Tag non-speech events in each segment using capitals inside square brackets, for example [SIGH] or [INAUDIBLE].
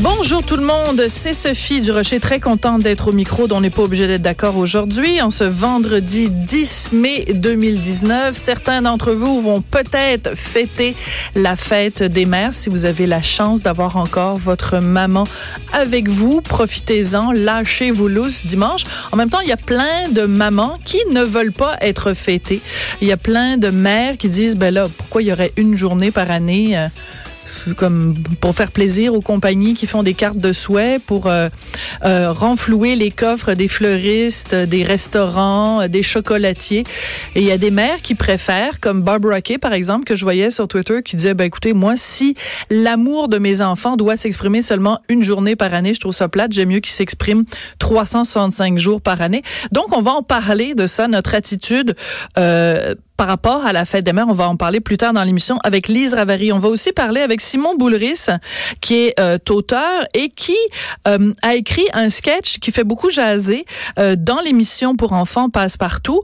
Bonjour tout le monde, c'est Sophie Durocher, très contente d'être au micro, dont on n'est pas obligé d'être d'accord aujourd'hui, en ce vendredi 10 mai 2019. Certains d'entre vous vont peut-être fêter la fête des mères si vous avez la chance d'avoir encore votre maman avec vous. Profitez-en, lâchez vos lousses dimanche. En même temps, il y a plein de mamans qui ne veulent pas être fêtées. Il y a plein de mères qui disent, ben là, pourquoi il y aurait une journée par année euh, comme pour faire plaisir aux compagnies qui font des cartes de souhait pour euh, euh, renflouer les coffres des fleuristes, des restaurants, des chocolatiers. Et il y a des mères qui préfèrent, comme Barbara Kay par exemple, que je voyais sur Twitter, qui disait, ben écoutez, moi, si l'amour de mes enfants doit s'exprimer seulement une journée par année, je trouve ça plate, j'aime mieux qu'il s'exprime 365 jours par année. Donc, on va en parler de ça, notre attitude euh, par rapport à la fête des mères. On va en parler plus tard dans l'émission avec Lise Ravary. On va aussi parler avec Simon Boulris, qui est euh, auteur et qui euh, a écrit un sketch qui fait beaucoup jaser euh, dans l'émission pour enfants Passe-Partout,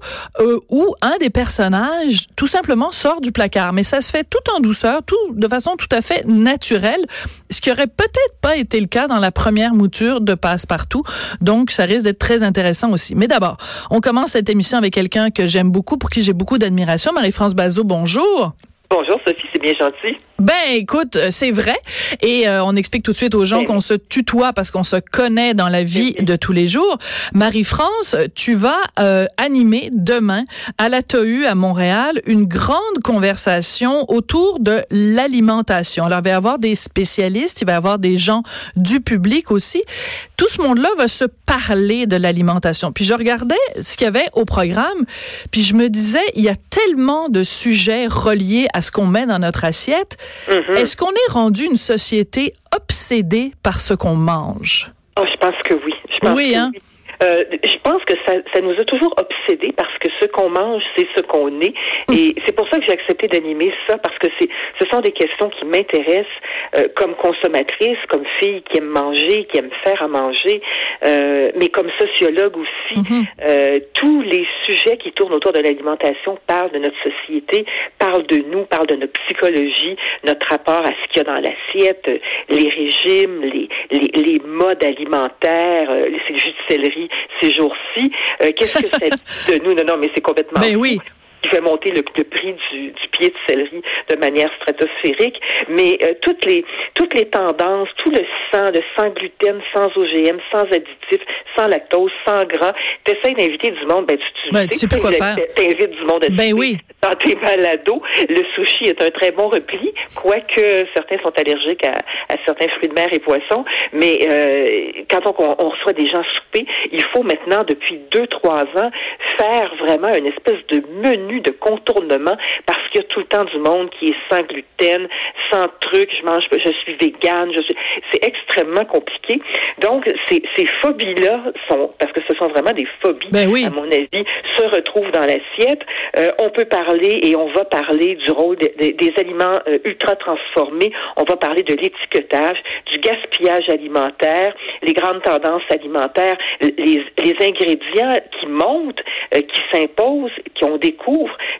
où un des personnages tout simplement sort du placard. Mais ça se fait tout en douceur, tout de façon tout à fait naturelle, ce qui aurait peut-être pas été le cas dans la première mouture de Passe-Partout. Donc, ça risque d'être très intéressant aussi. Mais d'abord, on commence cette émission avec quelqu'un que j'aime beaucoup, pour qui j'ai beaucoup d'admiration Marie-France Bazot, bonjour. Bonjour Sophie, c'est bien gentil. Ben écoute, euh, c'est vrai et euh, on explique tout de suite aux gens ben qu'on se tutoie parce qu'on se connaît dans la vie de tous les jours. Marie-France, tu vas euh, animer demain à la TOU à Montréal une grande conversation autour de l'alimentation. Alors il va y avoir des spécialistes, il va y avoir des gens du public aussi. Tout ce monde-là va se parler de l'alimentation. Puis je regardais ce qu'il y avait au programme, puis je me disais il y a tellement de sujets reliés à ce qu'on met dans notre assiette. Mm-hmm. Est-ce qu'on est rendu une société obsédée par ce qu'on mange? Oh, je pense que oui. Je pense oui, hein? Euh, je pense que ça, ça, nous a toujours obsédés parce que ce qu'on mange, c'est ce qu'on est. Et c'est pour ça que j'ai accepté d'animer ça parce que c'est, ce sont des questions qui m'intéressent euh, comme consommatrice, comme fille qui aime manger, qui aime faire à manger, euh, mais comme sociologue aussi. Mm-hmm. Euh, tous les sujets qui tournent autour de l'alimentation parlent de notre société, parlent de nous, parlent de notre psychologie, notre rapport à ce qu'il y a dans l'assiette, les régimes, les, les, les modes alimentaires, euh, les jus de céleri ces jours-ci. Euh, qu'est-ce que ça dit [LAUGHS] de nous? Non, non, mais c'est complètement mais ben oui qui fait monter le, prix du, du, pied de céleri de manière stratosphérique. Mais euh, toutes les toutes les tendances, tout le sang, le sans gluten, sans OGM, sans additifs, sans lactose, sans gras, t'essayes d'inviter du monde, ben tu, tu, ben, sais, quoi faire. T'invites du monde à ben oui. dans tes balados. Le sushi est un très bon repli, quoique certains sont allergiques à, à certains fruits de mer et poissons. Mais euh, quand on, on, reçoit des gens souper, il faut maintenant, depuis deux, trois ans, faire vraiment une espèce de menu de contournement parce qu'il y a tout le temps du monde qui est sans gluten, sans truc, je mange, je suis végane, je suis, c'est extrêmement compliqué. Donc, ces, ces phobies-là sont, parce que ce sont vraiment des phobies, ben à mon avis, se retrouvent dans l'assiette. Euh, on peut parler et on va parler du rôle des aliments euh, ultra transformés. On va parler de l'étiquetage, du gaspillage alimentaire, les grandes tendances alimentaires, les, les ingrédients qui montent, euh, qui s'imposent, qui ont des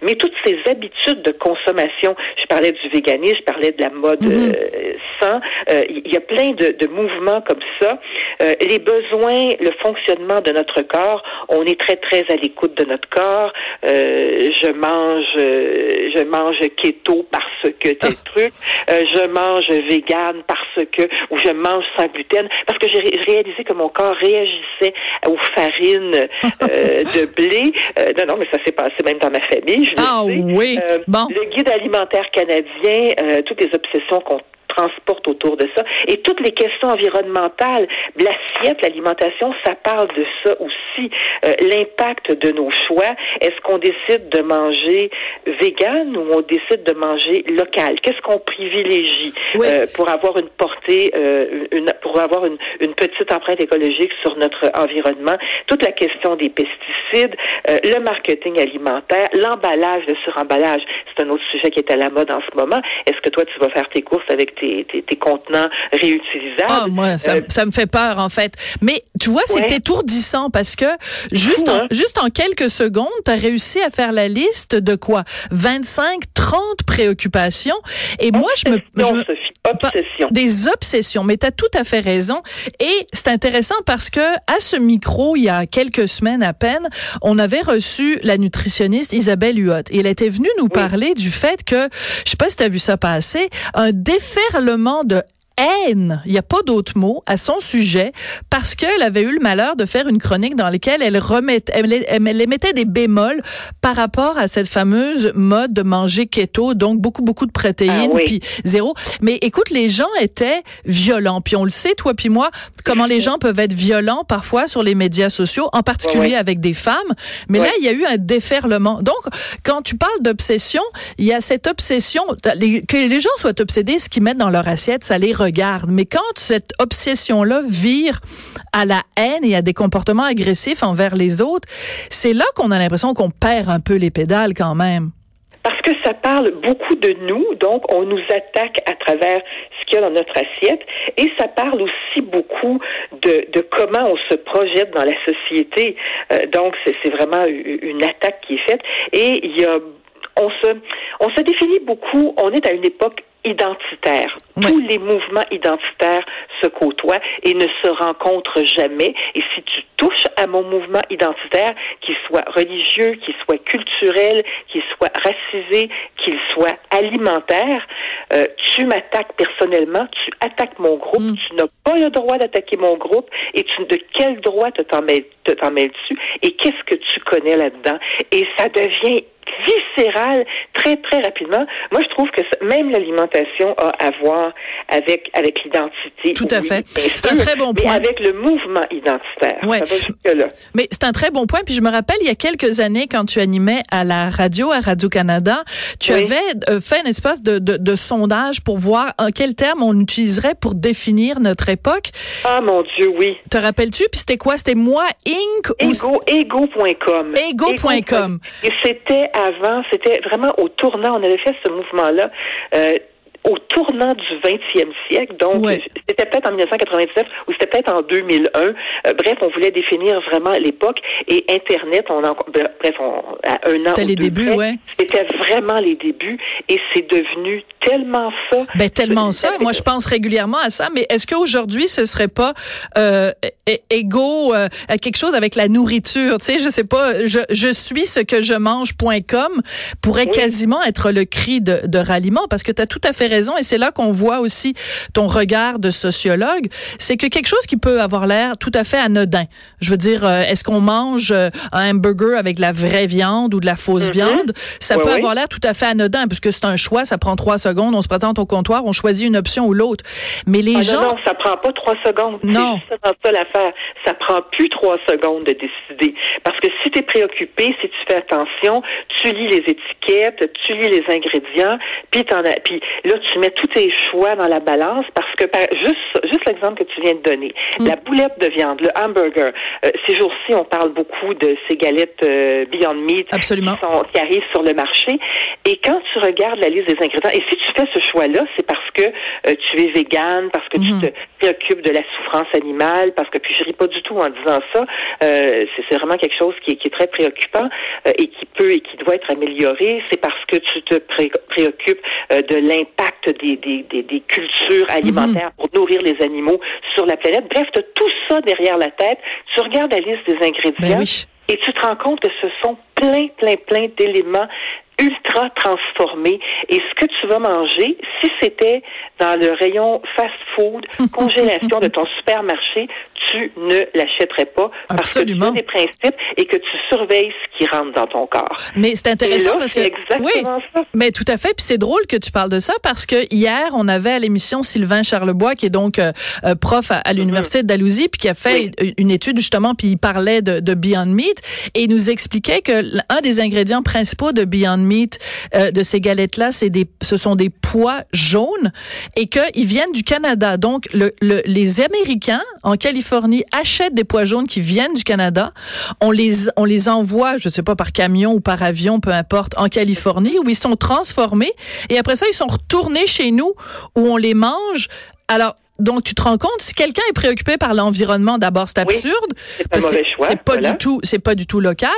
mais toutes ces habitudes de consommation, je parlais du véganisme, je parlais de la mode mm sans, euh, il y a plein de, mouvements comme ça. Euh, les besoins, le fonctionnement de notre corps, on est très très à l'écoute de notre corps. je mange, je mange keto parce que tel truc, je mange vegan parce que, ou je mange sans gluten parce que j'ai réalisé que mon corps réagissait aux farines [LAUGHS] de blé. non, non, mais ça s'est passé même dans ma famille. Je ah oui. Euh, bon. Le guide alimentaire canadien, euh, toutes les obsessions qu'on transporte autour de ça. Et toutes les questions environnementales, l'assiette, l'alimentation, ça parle de ça aussi. Euh, l'impact de nos choix. Est-ce qu'on décide de manger vegan ou on décide de manger local? Qu'est-ce qu'on privilégie euh, pour avoir une portée, euh, une, pour avoir une, une, petite empreinte écologique sur notre environnement? Toute la question des pesticides, le marketing alimentaire, l'emballage, le suremballage, c'est un autre sujet qui est à la mode en ce moment. Est-ce que toi, tu vas faire tes courses avec tes, tes, contenants réutilisables? Ah, moi, ça, ça, me fait peur, en fait. Mais tu vois, c'est étourdissant parce que juste, en, juste en quelques secondes, tu as réussi à faire la liste de quoi? 25, 30 préoccupations. Et moi, je me... Je Des obsessions, mais tu as tout à fait raison. Et c'est intéressant parce que à ce micro, il y a quelques semaines à peine, on avait reçu la nutritionniste Isabelle Huot. Et elle était venue nous parler du fait que, je sais pas si tu as vu ça passer, un déferlement de haine, il n'y a pas d'autre mot, à son sujet parce qu'elle avait eu le malheur de faire une chronique dans laquelle elle remettait, elle, elle, émettait des bémols par rapport à cette fameuse mode de manger keto, donc beaucoup, beaucoup de protéines, ah puis zéro. Mais écoute, les gens étaient violents, puis on le sait, toi puis moi, comment les gens peuvent être violents parfois sur les médias sociaux, en particulier avec des femmes. Mais là, il y a eu un déferlement. Donc, quand tu parles d'obsession, il y a cette obsession, que les gens soient obsédés, ce qu'ils mettent dans leur assiette, ça les Mais quand cette obsession-là vire à la haine et à des comportements agressifs envers les autres, c'est là qu'on a l'impression qu'on perd un peu les pédales quand même parce que ça parle beaucoup de nous, donc on nous attaque à travers ce qu'il y a dans notre assiette, et ça parle aussi beaucoup de, comment on se projette dans la société. Euh, donc c'est vraiment une attaque qui est faite, et on se définit beaucoup. On est à une époque identitaire. Tous les mouvements identitaires se côtoient et ne se rencontrent jamais. Et si tu touches à mon mouvement identitaire, qu'il soit religieux, qu'il soit culturel, qu'il soit racisé, qu'il soit alimentaire, euh, tu m'attaques personnellement, tu attaques mon groupe, mm. tu n'as pas le droit d'attaquer mon groupe et tu, de quel droit te t'en mêles-tu? Et qu'est-ce que tu connais là-dedans? Et ça devient viscérale très, très rapidement. Moi, je trouve que même l'alimentation a à voir avec, avec l'identité. Tout à fait. C'est un très bon point. avec le mouvement identitaire. Ouais. Mais c'est un très bon point. Puis je me rappelle, il y a quelques années, quand tu animais à la radio, à Radio-Canada, tu avais euh, fait un espace de, de, de, sondage pour voir en quel terme on utiliserait pour définir notre époque. Ah, mon Dieu, oui. Te rappelles-tu? Puis c'était quoi? C'était moi, Inc. Ego, ego.com. Ego.com. Et c'était avant, c'était vraiment au tournant. On avait fait ce mouvement-là. Euh, au tournant du 20e siècle. Donc, c'était peut-être en 1999 ou c'était peut-être en 2001. Euh, bref, on voulait définir vraiment l'époque et Internet, on en, bref, on, à un an. C'était les débuts, ouais. C'était vraiment les débuts et c'est devenu tellement ça. Ben, tellement ça. Moi, je pense régulièrement à ça. Mais est-ce qu'aujourd'hui, ce serait pas euh, égaux euh, à quelque chose avec la nourriture? Tu sais, je sais pas, je, je suis ce que je mange.com pourrait quasiment être le cri de, de ralliement parce que tu as tout à fait raison et c'est là qu'on voit aussi ton regard de sociologue, c'est que quelque chose qui peut avoir l'air tout à fait anodin. Je veux dire, euh, est-ce qu'on mange euh, un hamburger avec de la vraie viande ou de la fausse mm-hmm. viande? Ça peut avoir l'air tout à fait anodin parce que c'est un choix, ça prend trois secondes, on se présente au comptoir, on choisit une option ou l'autre. Mais les ah, gens non, non, ça prend pas trois secondes. Non, c'est ça l'affaire. Ça prend plus trois secondes de décider parce que si tu es préoccupé, si tu fais attention, tu lis les étiquettes, tu lis les ingrédients, puis puis là tu mets tous tes choix dans la balance parce que juste juste l'exemple que tu viens de donner, mm. la boulette de viande, le hamburger. Euh, ces jours-ci, on parle beaucoup de ces galettes euh, Beyond Meat Qui, sont, qui arrivent sur le marché. Et quand tu regardes la liste des ingrédients, et si tu fais ce choix-là, c'est parce que euh, tu es végane, parce que tu mm-hmm. te préoccupes de la souffrance animale, parce que puis je ris pas du tout en disant ça. c'est vraiment quelque chose qui est, qui est très préoccupant et qui peut et qui doit être amélioré. C'est parce que tu te préoccupes de l'impact des, des, des, des cultures alimentaires pour nourrir les animaux sur la planète. Bref, tu as tout ça derrière la tête. Tu regardes la liste des ingrédients. Ben et tu te rends compte que ce sont plein, plein, plein d'éléments ultra transformés. Et ce que tu vas manger, si c'était dans le rayon fast-food, [LAUGHS] congélation de ton supermarché, tu ne l'achèterais pas parce que tu as des principes et que tu surveilles ce qui rentre dans ton corps. Mais c'est intéressant parce que exactement oui, ça. mais tout à fait. Puis c'est drôle que tu parles de ça parce que hier on avait à l'émission Sylvain Charlebois qui est donc euh, euh, prof à, mm-hmm. l'université de Dalhousie puis qui a fait une étude justement puis il parlait de, de, Beyond Meat et il nous expliquait que un des ingrédients principaux de Beyond Meat euh, de ces galettes là c'est des ce sont des pois jaunes et qu'ils viennent du Canada. Donc le, le, les Américains en Californie achètent des pois jaunes qui viennent du Canada. On les, on les envoie, je sais pas, par camion ou par avion, peu importe, en Californie, où ils sont transformés. Et après ça, ils sont retournés chez nous, où on les mange. Alors, donc, tu te rends compte, si quelqu'un est préoccupé par l'environnement, d'abord, c'est absurde. c'est pas, du tout, c'est pas du tout local.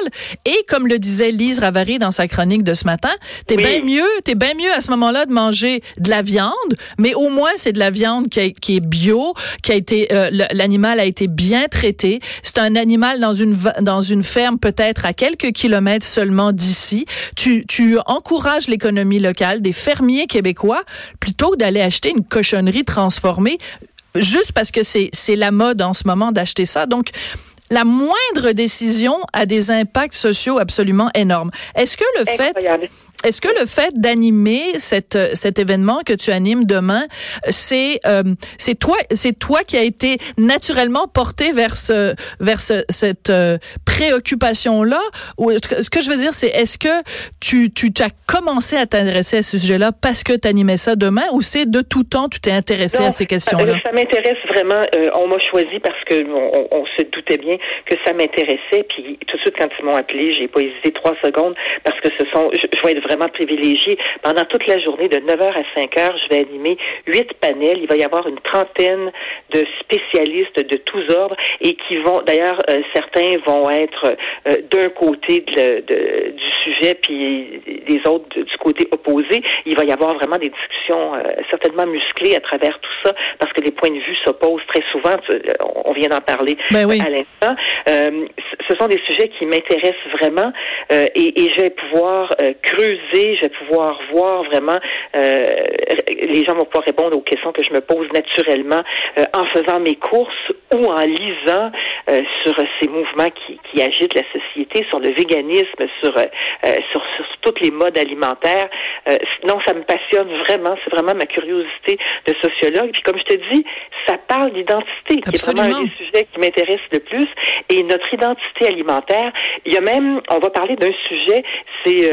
Et comme le disait Lise Ravary dans sa chronique de ce matin, t'es bien mieux, t'es bien mieux à ce moment-là de manger de la viande, mais au moins c'est de la viande qui, qui, est bio, qui a été, euh, l'animal a été bien traité. C'est un animal dans une dans une ferme peut-être à quelques kilomètres seulement d'ici. Tu tu encourages l'économie locale des fermiers québécois plutôt que d'aller acheter une cochonnerie transformée juste parce que c'est la mode en ce moment d'acheter ça. Donc la moindre décision a des impacts sociaux absolument énormes. Est-ce que le fait est-ce que le fait d'animer cet cet événement que tu animes demain, c'est euh, c'est toi c'est toi qui a été naturellement porté vers ce vers cette euh, préoccupation là ou ce que je veux dire c'est est-ce que tu tu as commencé à t'intéresser à ce sujet-là parce que tu animais ça demain? Ou c'est de tout temps tu t'es intéressé à ces questions-là? Ça m'intéresse vraiment. Euh, on m'a choisi parce que on, on, se doutait bien que ça m'intéressait. Puis tout de suite quand ils m'ont appelé, j'ai pas hésité trois secondes parce que ce sont je, je vais être vraiment privilégié. Pendant toute la journée, de 9h à 5h, je vais animer huit panels. Il va y avoir une trentaine de spécialistes de tous ordres et qui vont, d'ailleurs, euh, certains vont être euh, d'un côté de, de, du sujet, puis les autres du côté opposé. Il va y avoir vraiment des discussions euh, certainement musclées à travers tout ça, parce que les points de vue s'opposent très souvent. On vient d'en parler ben oui. à l'instant. ce sont des sujets qui m'intéressent vraiment et, et je vais pouvoir creuser je vais pouvoir voir vraiment, euh, les gens vont pouvoir répondre aux questions que je me pose naturellement euh, en faisant mes courses ou en lisant euh, sur ces mouvements qui, qui agitent la société, sur le véganisme, sur, sur, sur, toutes les modes alimentaires. non, ça me passionne vraiment. C'est vraiment ma curiosité de sociologue. Puis comme je te dis, ça parle d'identité, qui est vraiment un des qui m'intéresse le plus. Et notre identité alimentaire, il y a même, on va parler d'un sujet, c'est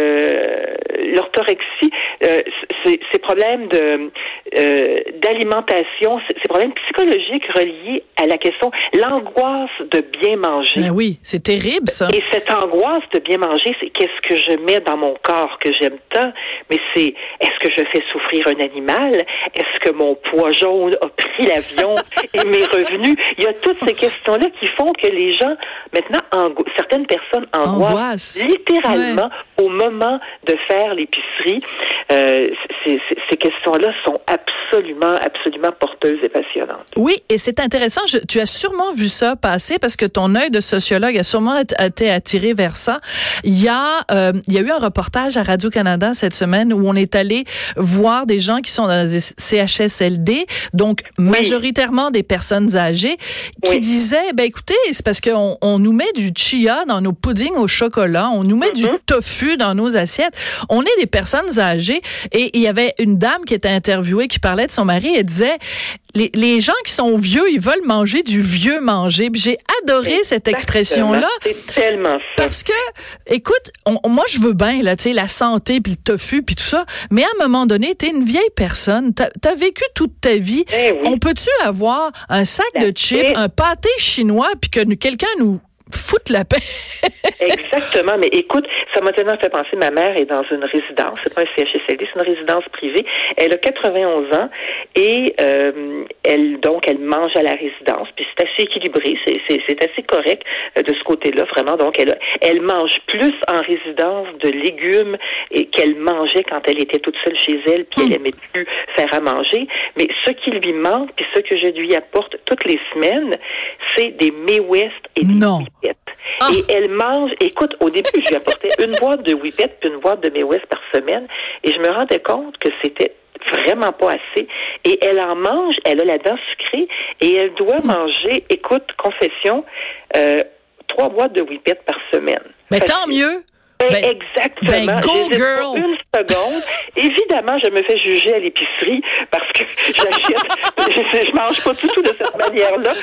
l'orthorexie, euh, ces problèmes de euh, d'alimentation, ces problèmes psychologiques reliés à la question, l'angoisse de bien manger. Ben oui, c'est terrible ça. Et cette angoisse de bien manger, c'est qu'est-ce que je mets dans mon corps que j'aime tant, mais c'est est-ce que je fais souffrir un animal? Est-ce que mon poids jaune a pris l'avion [LAUGHS] et m'est revenu Il y a toutes ces questions-là qui font que les gens maintenant certaines personnes angoissent, littéralement au moment de faire l'épicerie. Euh, ces questions-là sont absolument, absolument porteuses et passionnantes. Oui, et c'est intéressant. tu as sûrement vu ça passer parce que ton œil de sociologue a sûrement été attiré vers ça. Il y a, euh, il y a eu un reportage à Radio Canada cette semaine où on est allé voir des gens qui sont dans des CHSLD, donc majoritairement des personnes âgées, qui disaient, ben écoutez, c'est parce qu'on on nous met du chia dans nos puddings au chocolat, on nous met du mm-hmm. tofu dans nos assiettes. On est des personnes âgées et il y avait une dame qui était interviewée qui parlait de son mari et disait les, les gens qui sont vieux, ils veulent manger du vieux manger. J'ai adoré cette expression-là. C'est tellement Parce que, écoute, moi je veux bien là, tu sais, la santé puis le tofu puis tout ça, mais à un moment donné, t'es une vieille personne, t'as as vécu toute ta vie. Eh On peut-tu avoir un sac de chips, un pâté chinois puis que quelqu'un nous foutre la paix. [LAUGHS] Exactement. Mais écoute, ça m'a tellement fait penser, ma mère est dans une résidence, c'est pas un CHSLD, c'est une résidence privée. Elle a 91 ans et euh, elle donc elle mange à la résidence. Puis c'est assez équilibré, c'est assez correct euh, de ce côté-là, vraiment. Donc elle elle mange plus en résidence de légumes qu'elle mangeait quand elle était toute seule chez elle, puis elle hmm. aimait plus faire à manger. Mais ce qui lui manque, puis ce que je lui apporte toutes les semaines, c'est des May West et des non. Ah. et elle mange. Écoute, au début, je lui apportais [LAUGHS] une boîte de Whippet puis une boîte de May West par semaine, et je me rendais compte que c'était vraiment pas assez. Et elle en mange, elle a la dent sucrée, et elle doit hmm. manger, écoute, confession, euh, trois boîtes de Whippet par semaine. Mais tant mieux. Ben, exactement. Ben, go girl. Une seconde. [LAUGHS] Évidemment, je me fais juger à l'épicerie parce que j'achète, [LAUGHS] [LAUGHS] je, mange pas du tout de cette manière-là.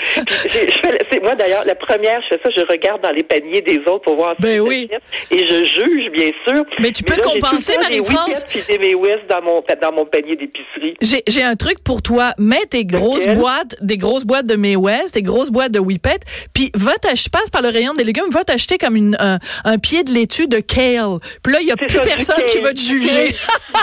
C'est moi d'ailleurs la première, je fais ça, je regarde dans les paniers des autres pour voir ben oui. et je juge bien sûr. Mais tu peux compenser, Marie-France? Puis des West dans mon dans mon panier d'épicerie. J'ai un truc pour toi. Mets tes grosses boîtes, des grosses boîtes de May West, des grosses boîtes de Whippet, puis va t'acheter, passe par le rayon des légumes, va t'acheter comme une, un, un pied de laitue de kale. Puis là, il n'y a plus personne qui va te juger. [LAUGHS]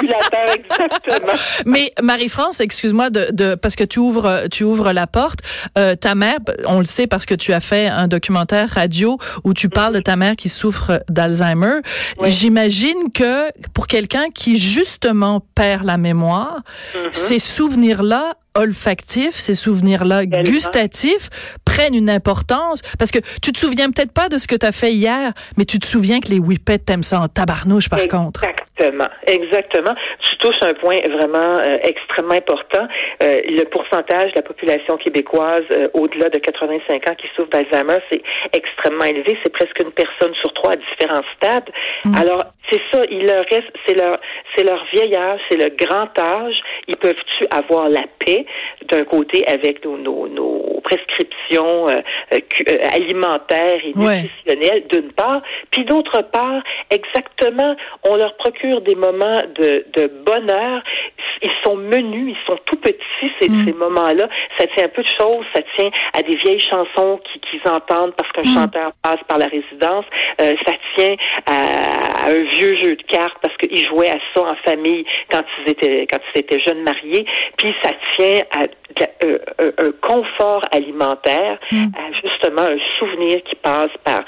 [LAUGHS] Mais Marie-France, excuse-moi de, de, parce que tu ouvres tu ouvres la porte. Euh, ta mère, on le sait parce que tu as fait un documentaire radio où tu parles de ta mère qui souffre d'Alzheimer. J'imagine que pour quelqu'un qui justement perd la mémoire, mm-hmm. ces souvenirs-là olfactifs, ces souvenirs-là gustatifs prennent une importance. Parce que tu te souviens peut-être pas de ce que tu as fait hier, mais tu te souviens que les whippets t'aiment ça en tabarnouche par contre. Exactement, exactement. Tu touches un point vraiment euh, extrêmement important. Euh, le pourcentage de la population québécoise euh, au-delà de 85 ans qui souffre d'Alzheimer, c'est extrêmement élevé. C'est presque une personne sur trois à différents stades. Mm. Alors, c'est ça, il leur reste, c'est leur, c'est leur vieil âge, c'est le grand âge. Ils peuvent-tu avoir la paix d'un côté avec nos, nos, nos prescriptions alimentaires et nutritionnelles d'une part, puis d'autre part, exactement, on leur procure des moments de, de bonheur. Ils sont menus, ils sont tout petits, ces, mm. ces moments-là. Ça tient un peu de choses, ça tient à des vieilles chansons qu'ils entendent parce qu'un mm. chanteur passe par la résidence. Euh, ça tient à, un vieux jeu de cartes parce qu'ils jouaient à ça en famille quand ils étaient quand ils étaient jeunes mariés. Puis ça tient à euh, un, confort alimentaire, mm. à justement un souvenir qui passe par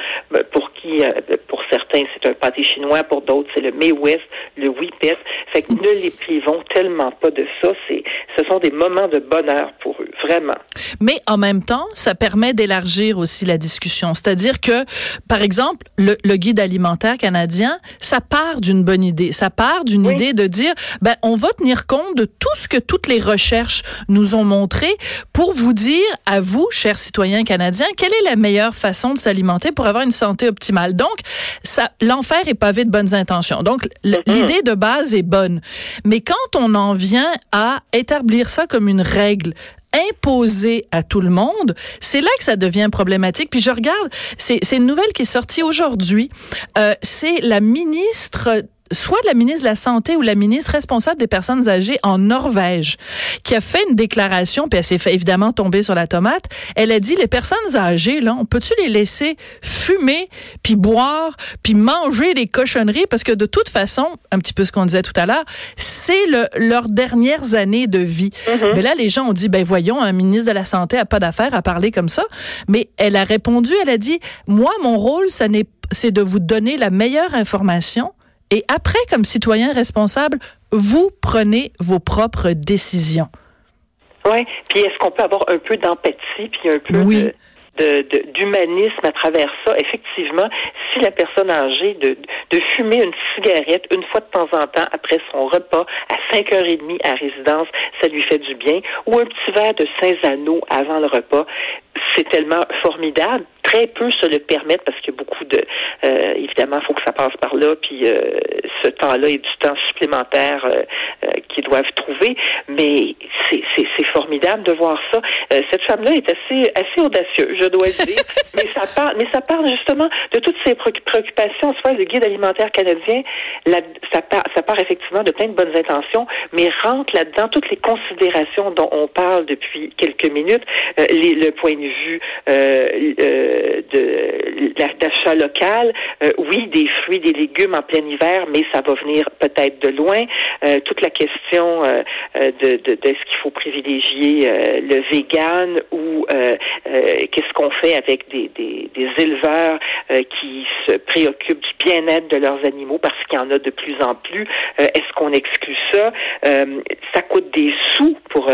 pour qui euh, pour certains c'est un pâté chinois, pour d'autres c'est le May West, le Whippet. Fait que ne les privons tellement pas de ça. C'est, ce sont des moments de bonheur pour eux, vraiment. Mais en même temps, ça permet d'élargir aussi la discussion. C'est-à-dire que, par exemple, le, guide alimentaire canadien, ça part d'une bonne idée. Ça part d'une idée de dire, ben, on va tenir compte de tout ce que toutes les recherches nous ont montré pour vous dire à vous, chers citoyens canadiens, quelle est la meilleure façon de s'alimenter pour avoir une santé optimale. Donc, ça, l'enfer est pavé de bonnes intentions. Donc, mm-hmm. l'idée de base est bonne. Mais quand on en vient à établir ça comme une règle, imposée à tout le monde, c'est là que ça devient problématique. Puis je regarde, c'est une nouvelle qui est sortie aujourd'hui. Euh, c'est la ministre soit la ministre de la Santé ou la ministre responsable des personnes âgées en Norvège, qui a fait une déclaration, puis elle s'est fait évidemment tomber sur la tomate. Elle a dit, les personnes âgées, là, on peut-tu les laisser fumer, puis boire, puis manger des cochonneries, parce que de toute façon, un petit peu ce qu'on disait tout à l'heure, c'est le, leurs dernières années de vie. Mm-hmm. Mais là, les gens ont dit, ben voyons, un ministre de la Santé a pas d'affaire à parler comme ça. Mais elle a répondu, elle a dit, moi, mon rôle, ça n'est c'est de vous donner la meilleure information et après, comme citoyen responsable, vous prenez vos propres décisions. Oui. Puis est-ce qu'on peut avoir un peu d'empathie, puis un peu oui d'humanisme à travers ça? Effectivement, si la personne âgée de, de fumer une cigarette une fois de temps en temps après son repas à 5h30 à résidence, ça lui fait du bien, ou un petit verre de Saint-Zano avant le repas, c'est tellement formidable. Très peu se le permettent parce qu'il y a beaucoup de, euh, évidemment, il faut que ça passe par là, puis euh, ce temps-là est du temps supplémentaire euh, euh qu'ils doivent trouver. Mais c'est formidable de voir ça. Euh, cette femme-là est assez assez audacieuse, je dois dire. [LAUGHS] mais ça parle, mais ça parle justement de toutes ces préoccupations. Soit le guide alimentaire canadien, la, ça part, ça part effectivement de plein de bonnes intentions, mais rentre là-dedans toutes les considérations dont on parle depuis quelques minutes, les, le point de vue euh, euh, de d'achat local. Euh, oui, des fruits, des légumes en plein hiver, mais ça va venir peut-être de loin. toute la question de, de, de est-ce qu'il faut privilégier le vegan ou qu'est-ce qu'on fait avec des, des, des éleveurs qui se préoccupent du bien-être de leurs animaux parce qu'il y en a de plus en plus. est-ce qu'on exclut ça? ça coûte des sous pour,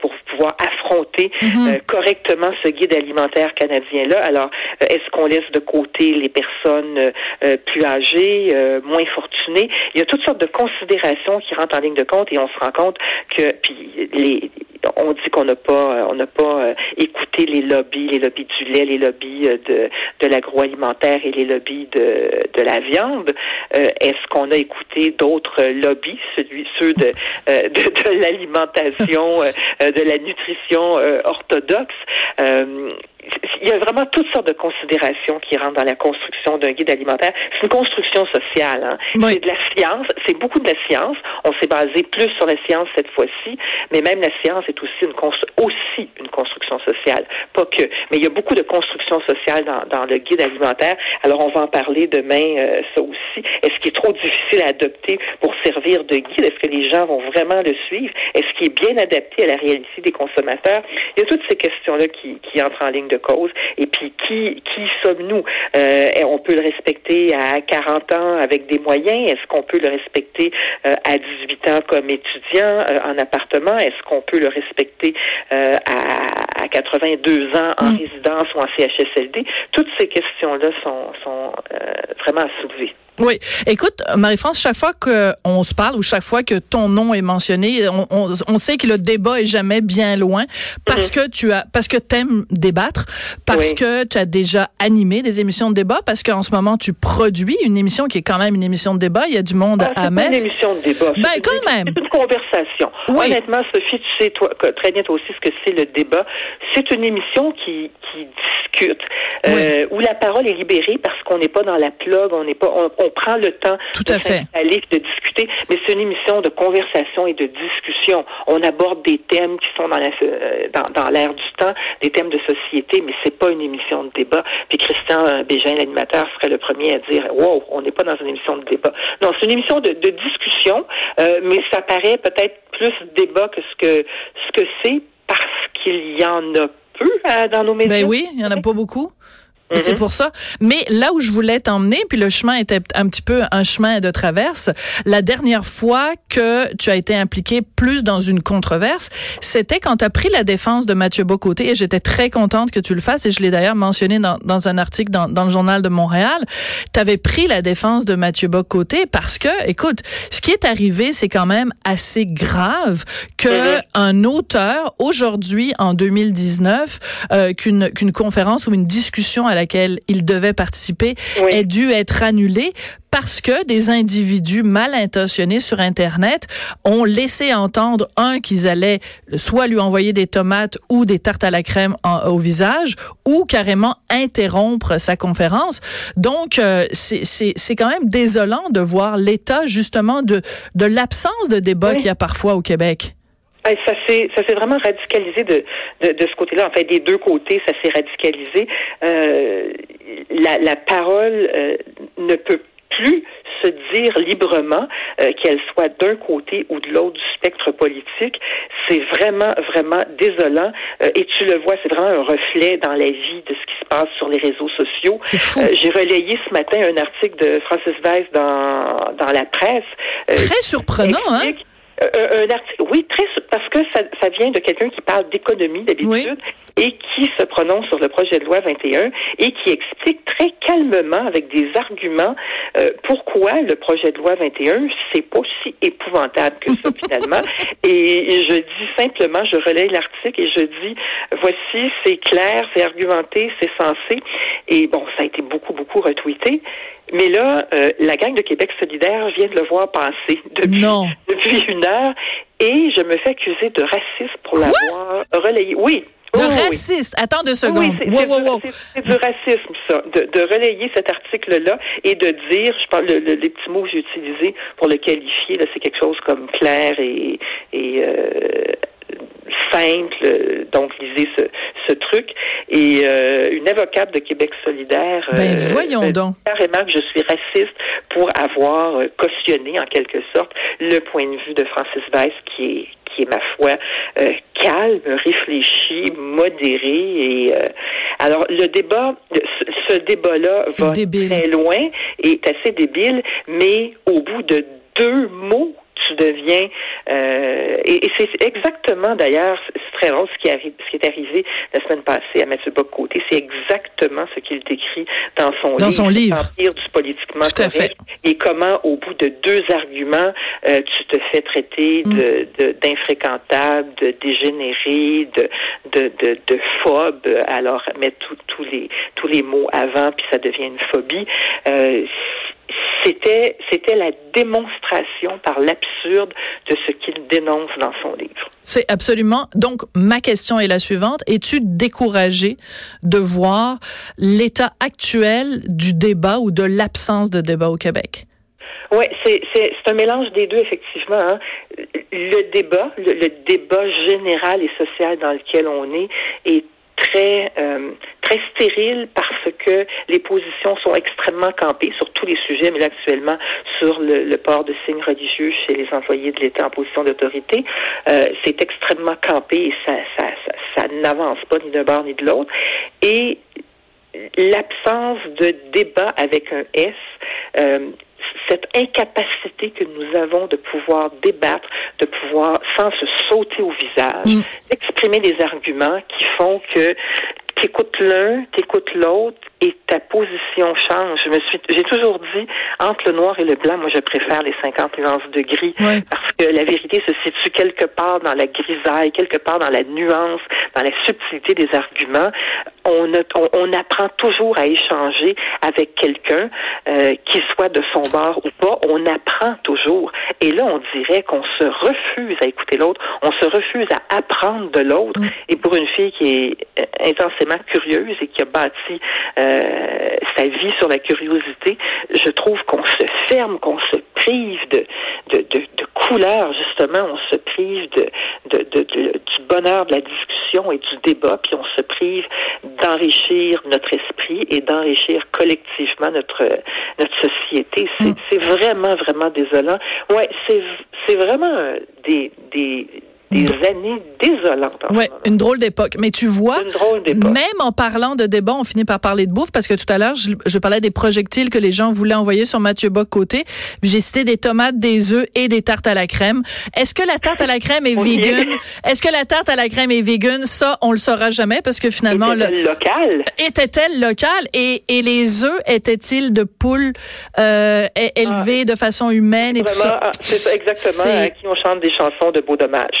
pour pouvoir affronter mm-hmm. correctement ce guide alimentaire canadien-là. Alors, est-ce qu'on laisse de côté les personnes plus âgées, moins fortunées? Il y a toutes sortes de considérations qui rentrent en ligne de compte et on se rend compte que puis les on dit qu'on n'a pas on n'a pas écouté les lobbies, les lobbies du lait, les lobbies de, de l'agroalimentaire et les lobbies de, de la viande. Est-ce qu'on a écouté d'autres lobbies, celui, ceux de, [LAUGHS] de, de l'alimentation, de la nutrition orthodoxe? il y a vraiment toutes sortes de considérations qui rentrent dans la construction d'un guide alimentaire. C'est une construction sociale. Hein. C'est de la science. C'est beaucoup de la science. On s'est basé plus sur la science cette fois-ci, mais même la science est aussi une aussi une construction sociale. Pas que, mais il y a beaucoup de construction sociale dans, dans le guide alimentaire. Alors on va en parler demain, euh, ça aussi. Est-ce qu'il est trop difficile à adopter pour servir de guide? Est-ce que les gens vont vraiment le suivre? Est-ce qu'il est bien adapté à la réalité des consommateurs? Il y a toutes ces questions-là qui, qui entrent en ligne de cause. Et puis, qui, qui sommes-nous? Euh, on peut le respecter à 40 ans avec des moyens? Est-ce qu'on peut le respecter euh, à 18 ans comme étudiant en appartement? Est-ce qu'on peut le respecter à, à, 82 ans en mm. résidence ou en CHSLD? Toutes ces questions-là sont, sont vraiment à soulever. Oui. Écoute, Marie-France, chaque fois qu'on se parle ou chaque fois que ton nom est mentionné, on, on, on sait que le débat est jamais bien loin parce mm-hmm. que tu as, parce que t'aimes débattre, parce que tu as déjà animé des émissions de débat, parce qu'en ce moment tu produis une émission qui est quand même une émission de débat. Il y a du monde ah, à Metz. C'est une émission de débat. Ben, quand même. C'est une conversation. Honnêtement, Sophie, tu sais toi, très bien toi aussi ce que c'est le débat. C'est une émission qui, qui discute, euh, où la parole est libérée parce qu'on n'est pas dans la plug, on n'est pas, on on prend le temps Tout de s'installer, de discuter, mais c'est une émission de conversation et de discussion. On aborde des thèmes qui sont dans la euh, dans, l'air du temps, des thèmes de société, mais c'est pas une émission de débat. Puis Christian euh, Bégin, l'animateur, serait le premier à dire Wow, on n'est pas dans une émission de débat. Non, c'est une émission de, discussion, euh, mais ça paraît peut-être plus débat que ce que ce que c'est parce qu'il y en a peu dans nos médias. Ben oui, il y en a pas beaucoup. C'est mhm. pour ça. Mais là où je voulais t'emmener, puis le chemin était un petit peu un chemin de traverse, la dernière fois que tu as été impliqué plus dans une controverse, c'était quand tu as pris la défense de Mathieu Bocoté, et j'étais très contente que tu le fasses, et je l'ai d'ailleurs mentionné dans, dans, un article dans, dans le Journal de Montréal. Tu avais pris la défense de Mathieu Bocoté parce que, écoute, ce qui est arrivé, c'est quand même assez grave que mhm. un auteur, aujourd'hui, en 2019, euh, qu'une conférence ou une discussion à laquelle il devait participer ait dû être annulée parce que des individus mal intentionnés sur Internet ont laissé entendre, un, qu'ils allaient soit lui envoyer des tomates ou des tartes à la crème au visage, ou carrément interrompre sa conférence. Donc, euh, c'est quand même désolant de voir l'état justement de, de l'absence de débat qu'il y a parfois au Québec. Ça s'est ça s'est vraiment radicalisé de, de, de ce côté-là. En fait, des deux côtés, ça s'est radicalisé. Euh, la, la parole euh, ne peut plus se dire librement, euh, qu'elle soit d'un côté ou de l'autre du spectre politique. C'est vraiment, vraiment désolant. Euh, et tu le vois, c'est vraiment un reflet dans la vie de ce qui se passe sur les réseaux sociaux. Euh, j'ai relayé ce matin un article de Francis Weiss dans, dans la presse. Très surprenant, hein? Euh, un article, oui, très parce que ça, ça vient de quelqu'un qui parle d'économie d'habitude et qui se prononce sur le projet de loi 21 et qui explique très calmement avec des arguments euh, pourquoi le projet de loi 21 c'est pas si épouvantable que ça [LAUGHS] finalement. Et, je dis simplement, je relaye l'article et je dis voici, c'est clair, c'est argumenté, c'est sensé. Et bon, ça a été beaucoup beaucoup retweeté. Mais là, euh, la gang de Québec solidaire vient de le voir passer depuis, [LAUGHS] depuis une heure et je me fais accuser de racisme pour l'avoir relayé. Oui. De raciste? Attends deux secondes. Oui, c'est du, racisme, ça. De, de relayer cet article-là et de dire, je parle, le, les petits mots que j'ai utilisés pour le qualifier, là, c'est quelque chose comme clair et, et euh, simple. Donc, lisez ce, ce truc. Et euh, une avocate de Québec solidaire ben, euh, voyons donc. carrément que je suis raciste pour avoir euh, cautionné, en quelque sorte, le point de vue de Francis Weiss, qui est qui est, ma foi, calme, réfléchi, modéré. Et alors, le débat, ce, débat-là va très loin, et est assez débile, mais au bout de deux mots tu deviens euh, et, c'est exactement d'ailleurs très drôle. Ce qui, arrive, ce qui est arrivé la semaine passée à Mathieu Bock-Côté, c'est exactement ce qu'il décrit dans son dans livre. Son livre. Empire du politiquement Tout à fait. Et comment, au bout de deux arguments, euh, tu te fais traiter Mm. de de- d'infréquentable, de, dégénéré, de, de, de, de phobe. Alors, mettre tous tous les, tous les mots avant, puis ça devient une phobie. Euh, c'était, c'était la démonstration par l'absurde de ce qu'il dénonce dans son livre. C'est absolument. Donc, ma question est la suivante. Es-tu découragé de voir l'état actuel du débat ou de l'absence de débat au Québec? Oui, c'est, c'est, c'est un mélange des deux, effectivement. hein. Le débat, le, le débat général et social dans lequel on est est très euh, très stérile parce que les positions sont extrêmement campées sur tous les sujets, mais là actuellement sur le, le port de signes religieux chez les employés de l'État en position d'autorité, euh, c'est extrêmement campé et ça ça, ça, ça n'avance pas ni d'un bord ni de l'autre. Et l'absence de débat avec un S, euh, cette incapacité que nous avons de pouvoir débattre, de pouvoir, sans se sauter au visage, Mm. exprimer des arguments qui font que t'écoutes l'un, t'écoutes l'autre et ta position change. Je me suis, j'ai toujours dit, entre le noir et le blanc, moi je préfère les 50 nuances de gris parce que la vérité se situe quelque part dans la grisaille, quelque part dans la nuance, dans la subtilité des arguments. On, a- on, on apprend toujours à échanger avec quelqu'un, euh, qu'il soit de son bord ou pas. On apprend toujours. Et là, on dirait qu'on se refuse à écouter l'autre. On se refuse à apprendre de l'autre. Mm. Et pour une fille qui est euh, intensément curieuse et qui a bâti euh, sa vie sur la curiosité, je trouve qu'on se ferme, qu'on se prive de, de, de, de couleurs, justement. On se prive de, de, de, de- du bonheur de la discussion et du débat, puis on se prive d'enrichir notre esprit et d'enrichir collectivement notre notre société. C'est Mm. C'est vraiment, vraiment désolant. Ouais, c'est c'est vraiment euh, des, des, des années désolantes. moment. une drôle d'époque. Mais tu vois, une drôle même en parlant de débat, on finit par parler de bouffe parce que tout à l'heure, je, je parlais des projectiles que les gens voulaient envoyer sur Mathieu Bock côté. J'ai cité des tomates, des œufs et des tartes à la crème. Est-ce que la tarte à la crème est Oui. vegan? Est-ce que la tarte à la crème est vegan? Ça, on le saura jamais parce que finalement, le, Était-elle local. était-elle locale? Et, et les œufs étaient-ils de poules euh, élevées de façon humaine et tout ça? ah, c'est ça exactement C'est- à qui on chante des chansons de beau dommage.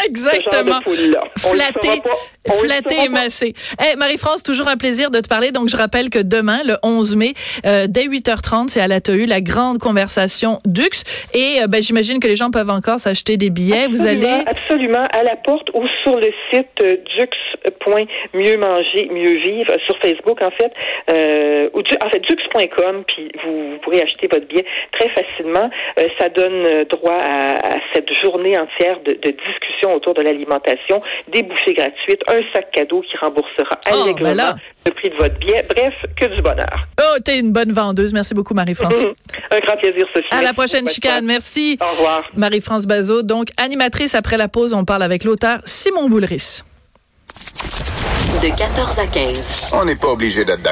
[LAUGHS] Exactement. Flatté, flatté et massé. Hey, Marie-France, toujours un plaisir de te parler. Donc, je rappelle que demain, le 11 mai, euh, dès 8h30, c'est à la TEU, la grande conversation Dux. Et euh, ben, j'imagine que les gens peuvent encore s'acheter des billets. Vous Absolument, allez... absolument à la porte ou sur le site euh, dux.mieux manger mieux vivre euh, sur Facebook en fait ou du- en fait dux.com puis vous, vous pourrez acheter votre billet très facilement ça donne droit à, à cette journée entière de, de discussion autour de l'alimentation des bouffées gratuites un sac cadeau qui remboursera Oh, allègrement ben là. le prix de votre billet bref que du bonheur Oh, t'es une bonne vendeuse. Merci beaucoup, Marie-France. [LAUGHS] un grand plaisir Sophie À la prochaine chicane. Merci. au revoir Marie-France Bazot, donc animatrice après la pause. On parle avec l'auteur Simon Boulris. De 14 à 15. On n'est pas obligé d'être d'accord.